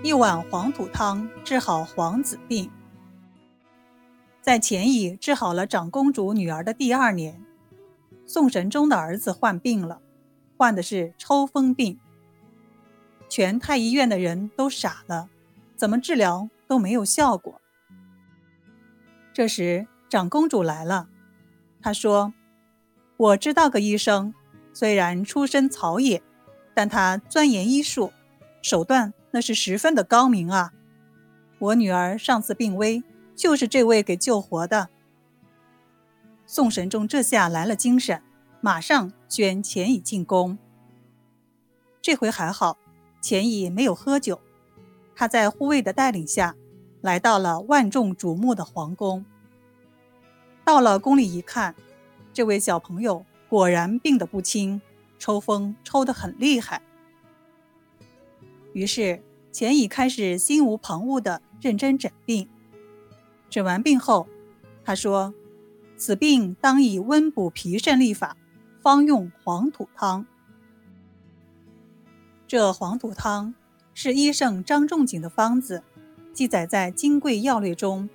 一碗黄土汤治好皇子病。在钱乙治好了长公主女儿的第二年，宋神宗的儿子患病了，患的是抽风病。全太医院的人都傻了，怎么治疗都没有效果。这时长公主来了，她说：“我知道个医生，虽然出身草野，但他钻研医术，手段那是十分的高明啊。我女儿上次病危。”就是这位给救活的。宋神宗这下来了精神，马上宣钱乙进宫。这回还好，钱乙没有喝酒，他在护卫的带领下，来到了万众瞩目的皇宫。到了宫里一看，这位小朋友果然病得不轻，抽风抽得很厉害。于是钱乙开始心无旁骛地认真诊病。诊完病后，他说：“此病当以温补脾肾利法，方用黄土汤。这黄土汤是医圣张仲景的方子，记载在《金匮要略》中，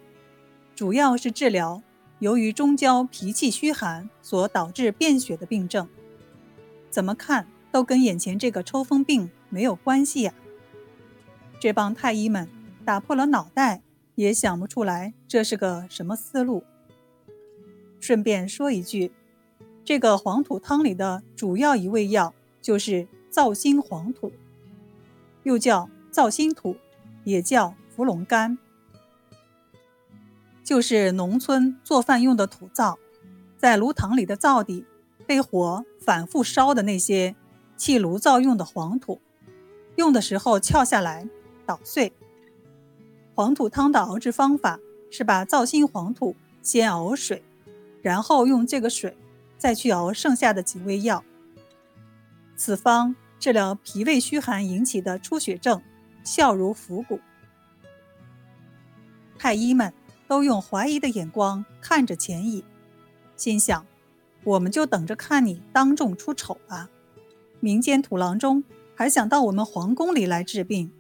主要是治疗由于中焦脾气虚寒所导致便血的病症。怎么看都跟眼前这个抽风病没有关系呀！这帮太医们打破了脑袋。”也想不出来这是个什么思路。顺便说一句，这个黄土汤里的主要一味药就是皂心黄土，又叫皂心土，也叫伏龙干，就是农村做饭用的土灶，在炉膛里的灶底被火反复烧的那些砌炉灶用的黄土，用的时候撬下来捣碎。黄土汤的熬制方法是把皂心黄土先熬水，然后用这个水再去熬剩下的几味药。此方治疗脾胃虚寒引起的出血症，效如伏骨。太医们都用怀疑的眼光看着钱乙，心想：我们就等着看你当众出丑吧！民间土郎中还想到我们皇宫里来治病。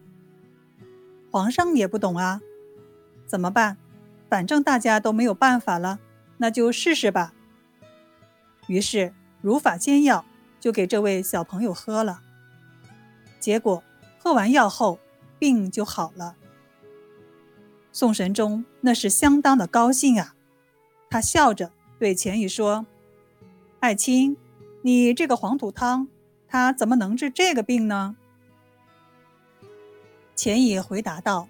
皇上也不懂啊，怎么办？反正大家都没有办法了，那就试试吧。于是如法煎药，就给这位小朋友喝了。结果喝完药后，病就好了。宋神宗那是相当的高兴啊，他笑着对钱宇说：“爱卿，你这个黄土汤，它怎么能治这个病呢？”钱乙回答道：“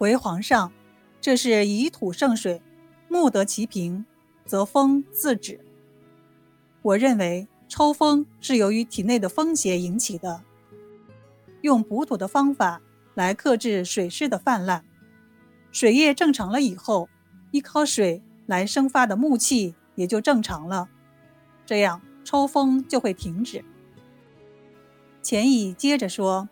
回皇上，这是以土胜水，木得其平，则风自止。我认为抽风是由于体内的风邪引起的，用补土的方法来克制水湿的泛滥，水液正常了以后，依靠水来生发的木气也就正常了，这样抽风就会停止。”钱乙接着说：“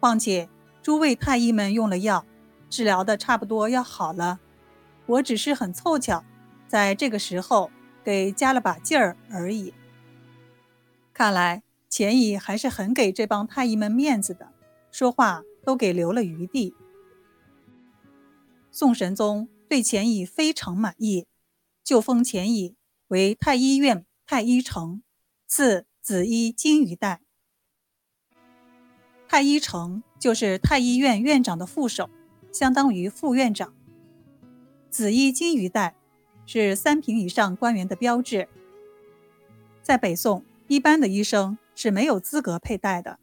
况且。”诸位太医们用了药，治疗的差不多要好了，我只是很凑巧，在这个时候给加了把劲儿而已。看来钱乙还是很给这帮太医们面子的，说话都给留了余地。宋神宗对钱乙非常满意，就封钱乙为太医院太医丞，赐紫衣金鱼带。太医丞就是太医院院长的副手，相当于副院长。紫衣金鱼带是三品以上官员的标志，在北宋，一般的医生是没有资格佩戴的。